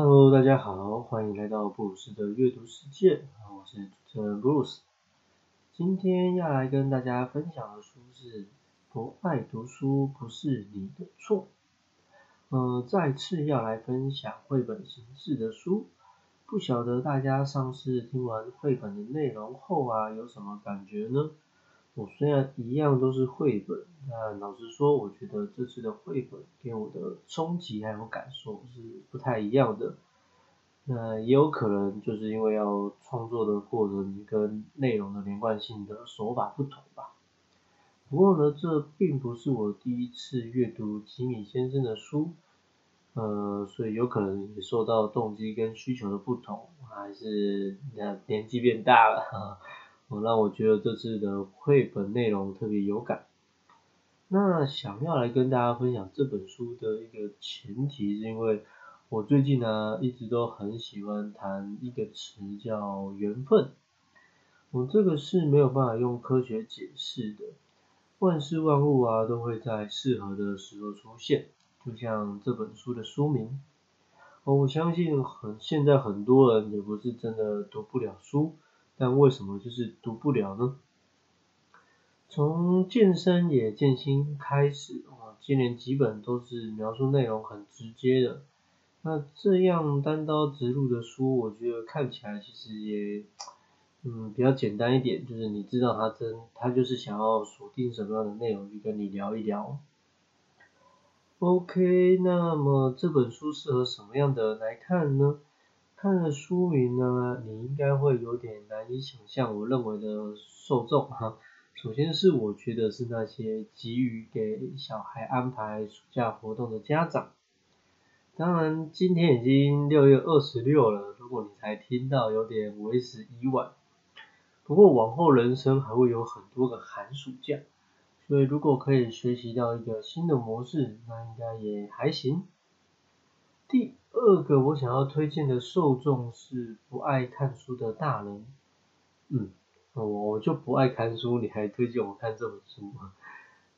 Hello，大家好，欢迎来到布鲁斯的阅读世界，我是主持人布鲁斯。今天要来跟大家分享的书是《不爱读书不是你的错》。呃，再次要来分享绘本形式的书，不晓得大家上次听完绘本的内容后啊，有什么感觉呢？我虽然一样都是绘本，但老实说，我觉得这次的绘本给我的冲击还有感受是不太一样的。那也有可能就是因为要创作的过程跟内容的连贯性的手法不同吧。不过呢，这并不是我第一次阅读吉米先生的书，呃，所以有可能也受到动机跟需求的不同，还是年纪变大了。哦，让我觉得这次的绘本内容特别有感。那想要来跟大家分享这本书的一个前提，是因为我最近呢一直都很喜欢谈一个词叫缘分。我这个是没有办法用科学解释的，万事万物啊都会在适合的时候出现，就像这本书的书名。哦，我相信很现在很多人也不是真的读不了书。但为什么就是读不了呢？从健身也健心开始啊，接连几本都是描述内容很直接的。那这样单刀直入的书，我觉得看起来其实也嗯比较简单一点，就是你知道他真他就是想要锁定什么样的内容去跟你聊一聊。OK，那么这本书适合什么样的来看呢？看了书名呢，你应该会有点难以想象我认为的受众哈。首先是我觉得是那些急于给小孩安排暑假活动的家长。当然，今天已经六月二十六了，如果你才听到，有点为时已晚。不过往后人生还会有很多个寒暑假，所以如果可以学习到一个新的模式，那应该也还行。第二个我想要推荐的受众是不爱看书的大人，嗯，我就不爱看书，你还推荐我看这本书吗？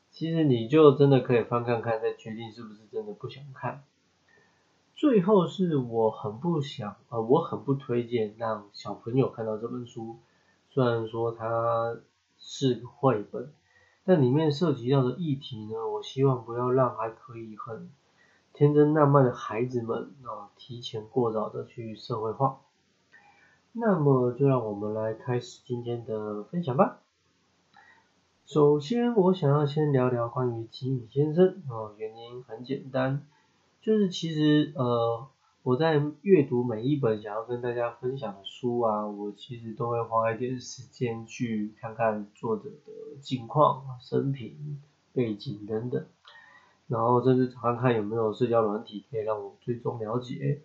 其实你就真的可以翻看看，再决定是不是真的不想看。最后是我很不想，呃，我很不推荐让小朋友看到这本书，虽然说它是绘本，但里面涉及到的议题呢，我希望不要让还可以很。天真烂漫的孩子们啊，提前过早的去社会化。那么就让我们来开始今天的分享吧。首先，我想要先聊聊关于吉米先生啊，原因很简单，就是其实呃，我在阅读每一本想要跟大家分享的书啊，我其实都会花一点时间去看看作者的近况、生平、背景等等。然后甚至看看有没有社交软体可以让我追踪了解。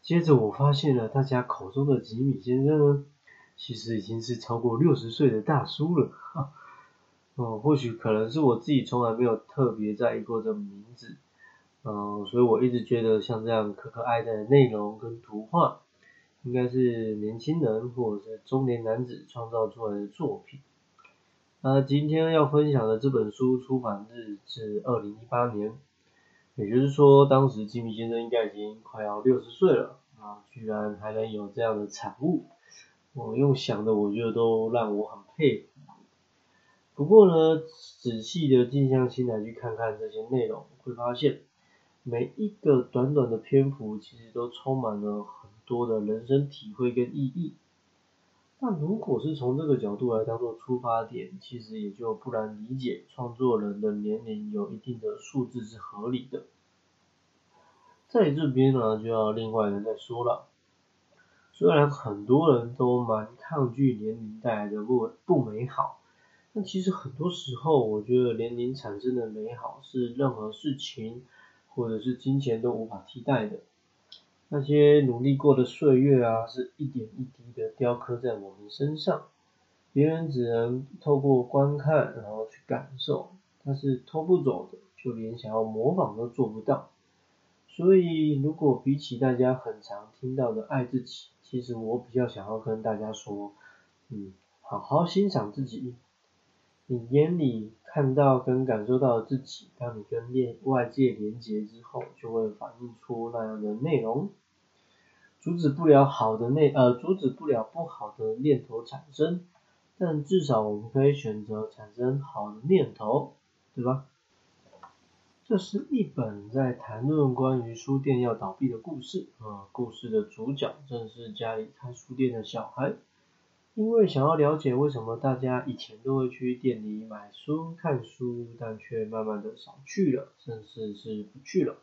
接着我发现了大家口中的吉米先生呢，其实已经是超过六十岁的大叔了。哦，或许可能是我自己从来没有特别在意过这名字，嗯，所以我一直觉得像这样可可爱的内容跟图画，应该是年轻人或者是中年男子创造出来的作品。那今天要分享的这本书出版日是二零一八年，也就是说，当时吉米先生应该已经快要六十岁了啊，居然还能有这样的产物，我用想的，我觉得都让我很佩服。不过呢，仔细的静下心来去看看这些内容，会发现每一个短短的篇幅，其实都充满了很多的人生体会跟意义。那如果是从这个角度来当做出发点，其实也就不难理解创作人的年龄有一定的数字是合理的。在这边呢，就要另外的再说了。虽然很多人都蛮抗拒年龄带来的不不美好，但其实很多时候，我觉得年龄产生的美好是任何事情或者是金钱都无法替代的。那些努力过的岁月啊，是一点一滴的雕刻在我们身上，别人只能透过观看，然后去感受，但是偷不走的，就连想要模仿都做不到。所以，如果比起大家很常听到的爱自己，其实我比较想要跟大家说，嗯，好好欣赏自己，你眼里看到跟感受到自己，当你跟外外界连接之后，就会反映出那样的内容。阻止不了好的内呃，阻止不了不好的念头产生，但至少我们可以选择产生好的念头，对吧？这是一本在谈论关于书店要倒闭的故事啊，故事的主角正是家里开书店的小孩。因为想要了解为什么大家以前都会去店里买书、看书，但却慢慢的少去了，甚至是不去了，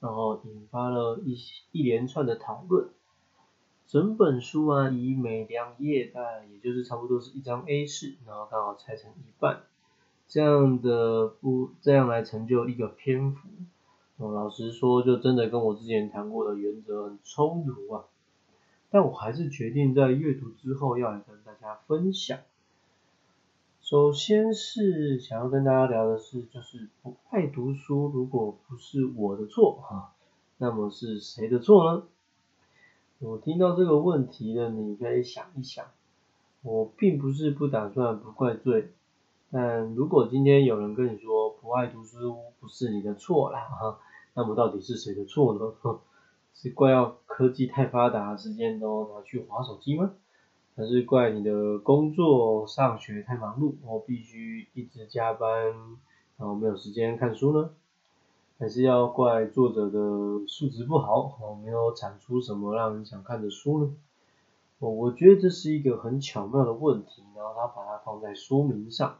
然后引发了一一连串的讨论。整本书啊，以每两页大概也就是差不多是一张 A 四，然后刚好拆成一半，这样的不这样来成就一个篇幅。老实说，就真的跟我之前谈过的原则很冲突啊。但我还是决定在阅读之后要来跟大家分享。首先是想要跟大家聊的是，就是不爱读书，如果不是我的错哈，那么是谁的错呢？我听到这个问题呢，你可以想一想。我并不是不打算不怪罪，但如果今天有人跟你说不爱读书不是你的错啦哈，那么到底是谁的错呢？是怪要科技太发达，时间都拿去划手机吗？还是怪你的工作上学太忙碌，我必须一直加班，然后没有时间看书呢？还是要怪作者的素质不好，我，没有产出什么让人想看的书呢？我我觉得这是一个很巧妙的问题，然后他把它放在说明上，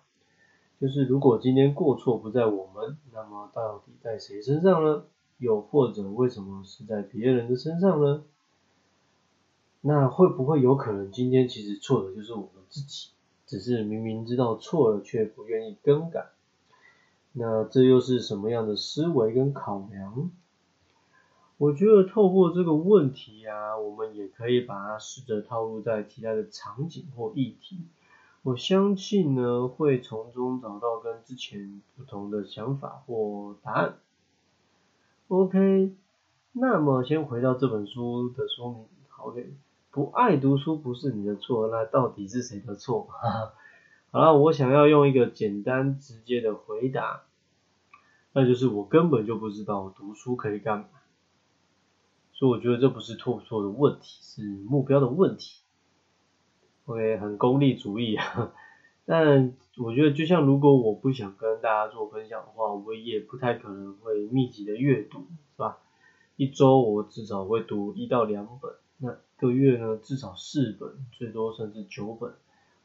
就是如果今天过错不在我们，那么到底在谁身上呢？又或者为什么是在别人的身上呢？那会不会有可能今天其实错的就是我们自己，只是明明知道错了却不愿意更改？那这又是什么样的思维跟考量？我觉得透过这个问题啊，我们也可以把它试着套入在其他的场景或议题。我相信呢，会从中找到跟之前不同的想法或答案。OK，那么先回到这本书的说明。OK，不爱读书不是你的错，那到底是谁的错？哈 哈好了，我想要用一个简单直接的回答，那就是我根本就不知道读书可以干嘛。所以我觉得这不是错不错的问题，是目标的问题。OK，很功利主义啊。但我觉得，就像如果我不想跟大家做分享的话，我也不太可能会密集的阅读，是吧？一周我至少会读一到两本，那一个月呢，至少四本，最多甚至九本。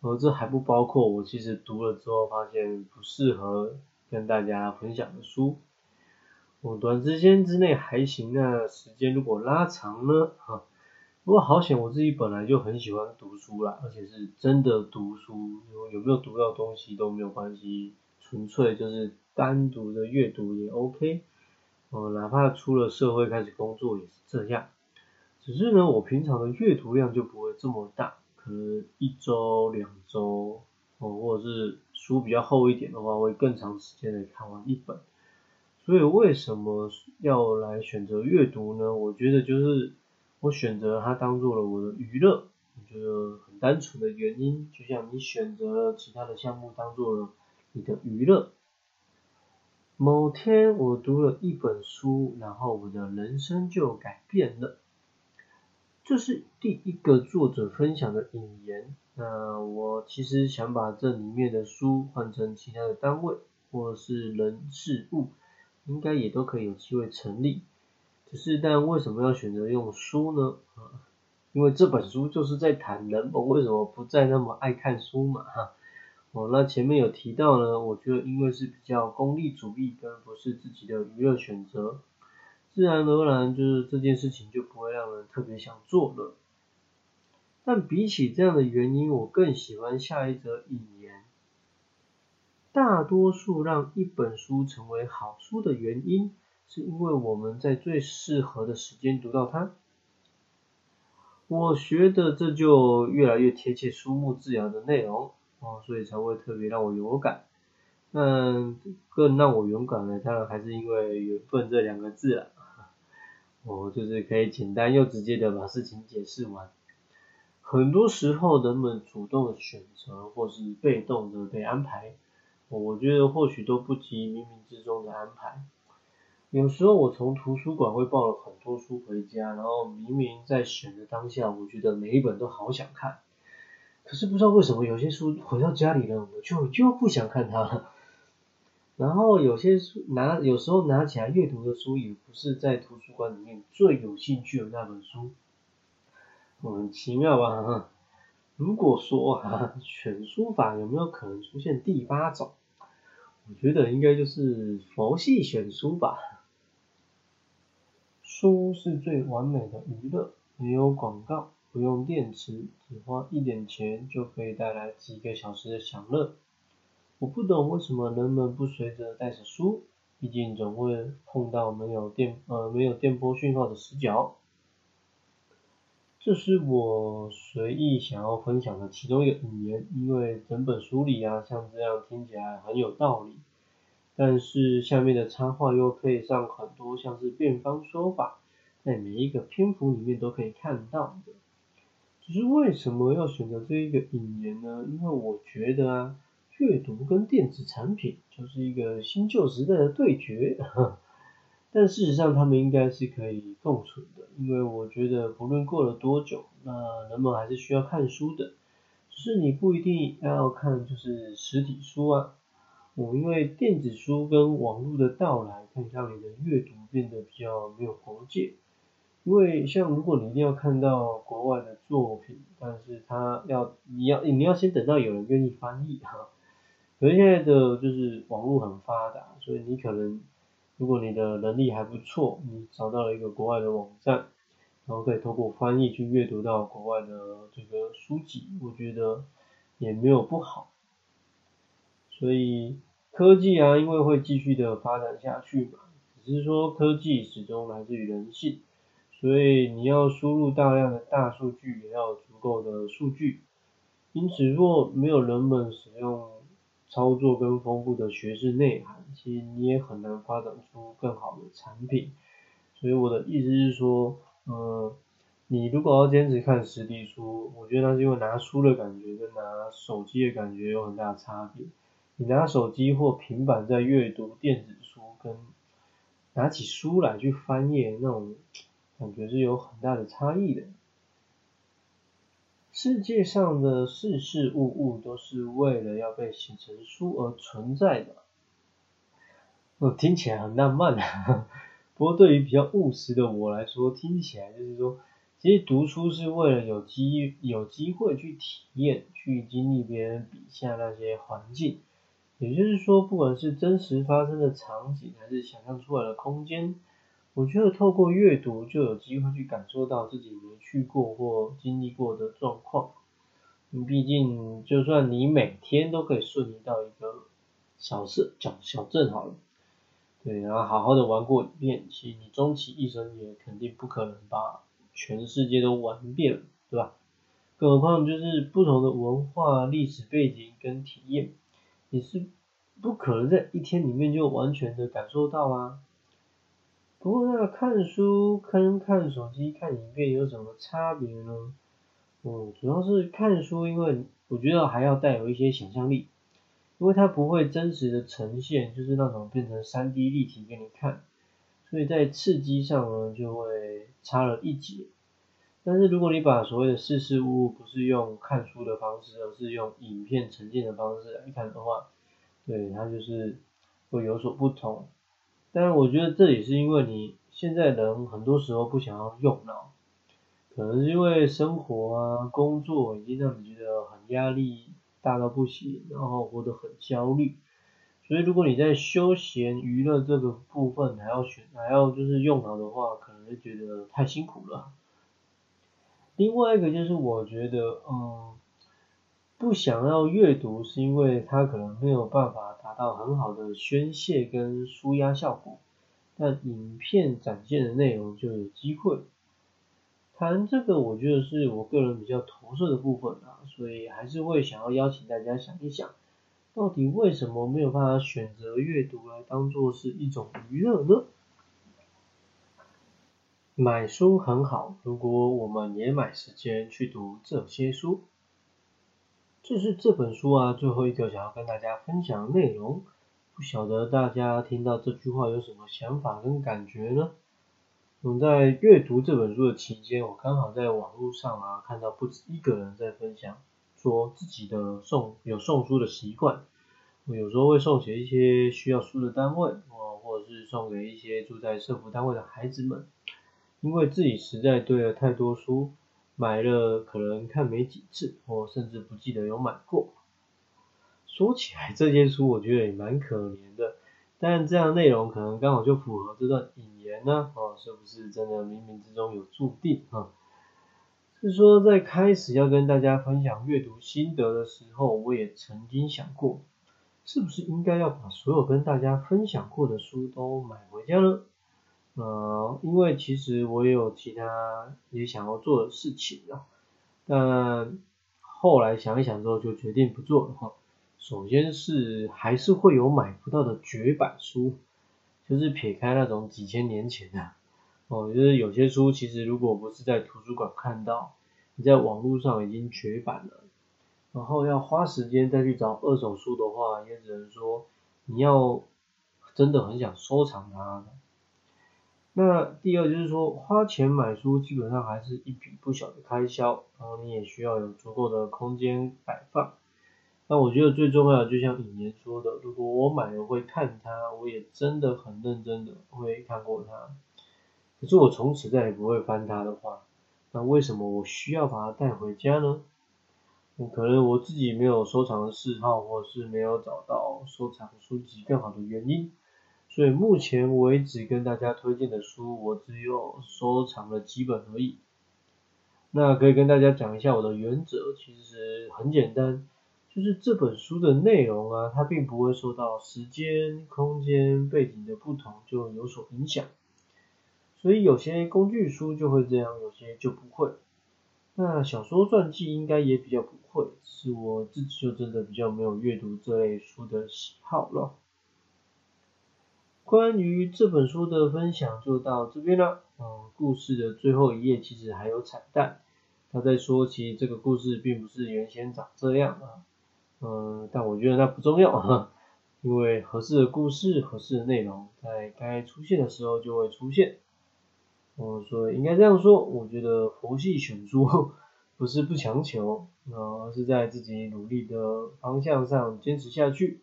而这还不包括我其实读了之后发现不适合跟大家分享的书。我短时间之内还行，那时间如果拉长呢？哈。不过好险，我自己本来就很喜欢读书啦，而且是真的读书，有有没有读到东西都没有关系，纯粹就是单独的阅读也 OK，哦，哪怕出了社会开始工作也是这样。只是呢，我平常的阅读量就不会这么大，可能一周、两周，哦，或者是书比较厚一点的话，会更长时间的看完一本。所以为什么要来选择阅读呢？我觉得就是。我选择它当做了我的娱乐，我觉得很单纯的原因，就像你选择了其他的项目当做了你的娱乐。某天我读了一本书，然后我的人生就改变了。这是第一个作者分享的引言。那我其实想把这里面的书换成其他的单位，或是人事物，应该也都可以有机会成立。只是，但为什么要选择用书呢？啊，因为这本书就是在谈人们为什么不再那么爱看书嘛，哈。哦，那前面有提到呢，我觉得因为是比较功利主义，跟不是自己的娱乐选择，自然而然就是这件事情就不会让人特别想做了。但比起这样的原因，我更喜欢下一则引言：大多数让一本书成为好书的原因。是因为我们在最适合的时间读到它，我觉得这就越来越贴切书目字样的内容哦，所以才会特别让我有感。那更让我勇敢的，当然还是因为缘分这两个字了。我就是可以简单又直接的把事情解释完。很多时候人们主动的选择或是被动的被安排，我觉得或许都不及冥冥之中的安排。有时候我从图书馆会抱了很多书回家，然后明明在选的当下，我觉得每一本都好想看，可是不知道为什么有些书回到家里了，我就就不想看它了。然后有些书拿有时候拿起来阅读的书，也不是在图书馆里面最有兴趣的那本书，很奇妙吧？如果说啊，选书法有没有可能出现第八种？我觉得应该就是佛系选书吧。书是最完美的娱乐，没有广告，不用电池，只花一点钱就可以带来几个小时的享乐。我不懂为什么人们不随着带着书，毕竟总会碰到没有电呃没有电波讯号的死角。这是我随意想要分享的其中一个语言，因为整本书里啊像这样听起来很有道理，但是下面的插画又配上很多像是辩方说法，在每一个篇幅里面都可以看到的。只是为什么要选择这一个引言呢？因为我觉得啊。阅读跟电子产品就是一个新旧时代的对决，但事实上他们应该是可以共存的，因为我觉得不论过了多久，那人们还是需要看书的，只是你不一定要看就是实体书啊，我因为电子书跟网络的到来，可以让你的阅读变得比较没有国界，因为像如果你一定要看到国外的作品，但是他要你要你要先等到有人愿意翻译哈。可是现在的就是网络很发达，所以你可能如果你的能力还不错，你找到了一个国外的网站，然后可以通过翻译去阅读到国外的这个书籍，我觉得也没有不好。所以科技啊，因为会继续的发展下去嘛，只是说科技始终来自于人性，所以你要输入大量的大数据，也要有足够的数据。因此，若没有人们使用操作跟丰富的学识内涵，其实你也很难发展出更好的产品。所以我的意思是说，呃，你如果要坚持看实体书，我觉得那是因为拿书的感觉跟拿手机的感觉有很大差别。你拿手机或平板在阅读电子书，跟拿起书来去翻页那种感觉是有很大的差异的。世界上的事事物物都是为了要被写成书而存在的。哦，听起来很浪漫啊。不过对于比较务实的我来说，听起来就是说，其实读书是为了有机有机会去体验、去经历别人笔下那些环境。也就是说，不管是真实发生的场景，还是想象出来的空间。我觉得透过阅读就有机会去感受到自己没去过或经历过的状况。毕竟，就算你每天都可以顺利到一个小镇小小镇好了，对，然后好好的玩过一遍，其实你终其一生也肯定不可能把全世界都玩遍，对吧？更何况就是不同的文化、历史背景跟体验，你是不可能在一天里面就完全的感受到啊。不过那看书跟看手机看影片有什么差别呢？嗯，主要是看书，因为我觉得还要带有一些想象力，因为它不会真实的呈现，就是那种变成三 D 立体给你看，所以在刺激上呢就会差了一截。但是如果你把所谓的事事物物不是用看书的方式，而是用影片呈现的方式来看的话，对它就是会有所不同。但是我觉得这也是因为你现在人很多时候不想要用脑，可能是因为生活啊、工作已经让你觉得很压力大到不行，然后活得很焦虑，所以如果你在休闲娱乐这个部分还要选还要就是用脑的话，可能会觉得太辛苦了。另外一个就是我觉得，嗯。不想要阅读，是因为他可能没有办法达到很好的宣泄跟舒压效果，但影片展现的内容就有机会。谈这个，我觉得是我个人比较投射的部分啊，所以还是会想要邀请大家想一想，到底为什么没有办法选择阅读来当做是一种娱乐呢？买书很好，如果我们也买时间去读这些书。这是这本书啊最后一个想要跟大家分享的内容。不晓得大家听到这句话有什么想法跟感觉呢？我在阅读这本书的期间，我刚好在网络上啊看到不止一个人在分享，说自己的送有送书的习惯，我有时候会送给一些需要书的单位，哦，或者是送给一些住在社福单位的孩子们，因为自己实在堆了太多书，买了可能看没几次，或甚至不记得有买过。说起来，这些书我觉得也蛮可怜的，但这样内容可能刚好就符合这段引言呢，哦，是不是真的冥冥之中有注定啊？是说在开始要跟大家分享阅读心得的时候，我也曾经想过，是不是应该要把所有跟大家分享过的书都买回家呢？呃，因为其实我也有其他也想要做的事情啊，但后来想一想之后就决定不做了哈。首先是还是会有买不到的绝版书，就是撇开那种几千年前的，哦，就是有些书其实如果不是在图书馆看到，你在网络上已经绝版了，然后要花时间再去找二手书的话，也只能说你要真的很想收藏它。那第二就是说花钱买书基本上还是一笔不小的开销，然后你也需要有足够的空间摆放。那我觉得最重要的，就像尹言说的，如果我买了会看它，我也真的很认真的会看过它。可是我从此再也不会翻它的话，那为什么我需要把它带回家呢？可能我自己没有收藏的嗜好，或是没有找到收藏书籍更好的原因。所以目前为止跟大家推荐的书，我只有收藏了几本而已。那可以跟大家讲一下我的原则，其实很简单。就是这本书的内容啊，它并不会受到时间、空间、背景的不同就有所影响，所以有些工具书就会这样，有些就不会。那小说传记应该也比较不会，是我自己就真的比较没有阅读这类书的喜好了。关于这本书的分享就到这边了。嗯，故事的最后一页其实还有彩蛋，他在说其实这个故事并不是原先长这样啊。嗯，但我觉得那不重要，因为合适的故事、合适的内容，在该出现的时候就会出现。我说应该这样说，我觉得佛系选书 不是不强求，而是在自己努力的方向上坚持下去，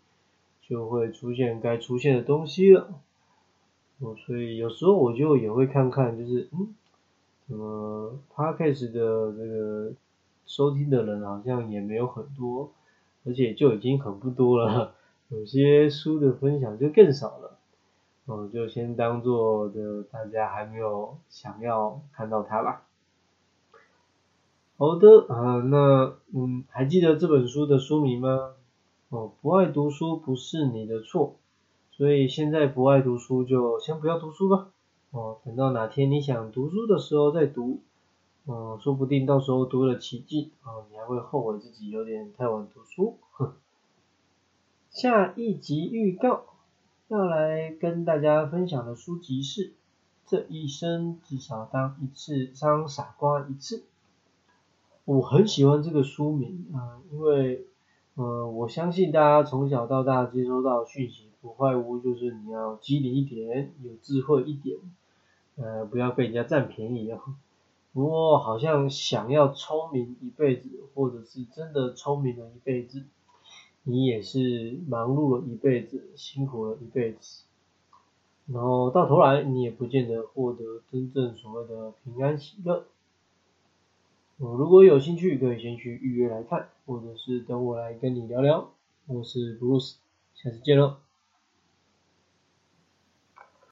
就会出现该出现的东西了。我所以有时候我就也会看看，就是嗯，怎么 podcast 的这个收听的人好像也没有很多。而且就已经很不多了，有些书的分享就更少了，我，就先当做的大家还没有想要看到它吧。好的，啊，那嗯，还记得这本书的书名吗？哦，不爱读书不是你的错，所以现在不爱读书就先不要读书吧，哦，等到哪天你想读书的时候再读。嗯，说不定到时候读了奇迹啊，你还会后悔自己有点太晚读书。哼下一集预告要来跟大家分享的书籍是《这一生至少当一次当傻瓜一次》。我很喜欢这个书名啊，因为呃，我相信大家从小到大接收到讯息不外乎就是你要机灵一点，有智慧一点，呃，不要被人家占便宜哦。不过好像想要聪明一辈子，或者是真的聪明了一辈子，你也是忙碌了一辈子，辛苦了一辈子，然后到头来你也不见得获得真正所谓的平安喜乐。我如果有兴趣，可以先去预约来看，或者是等我来跟你聊聊。我是 Bruce，下次见喽。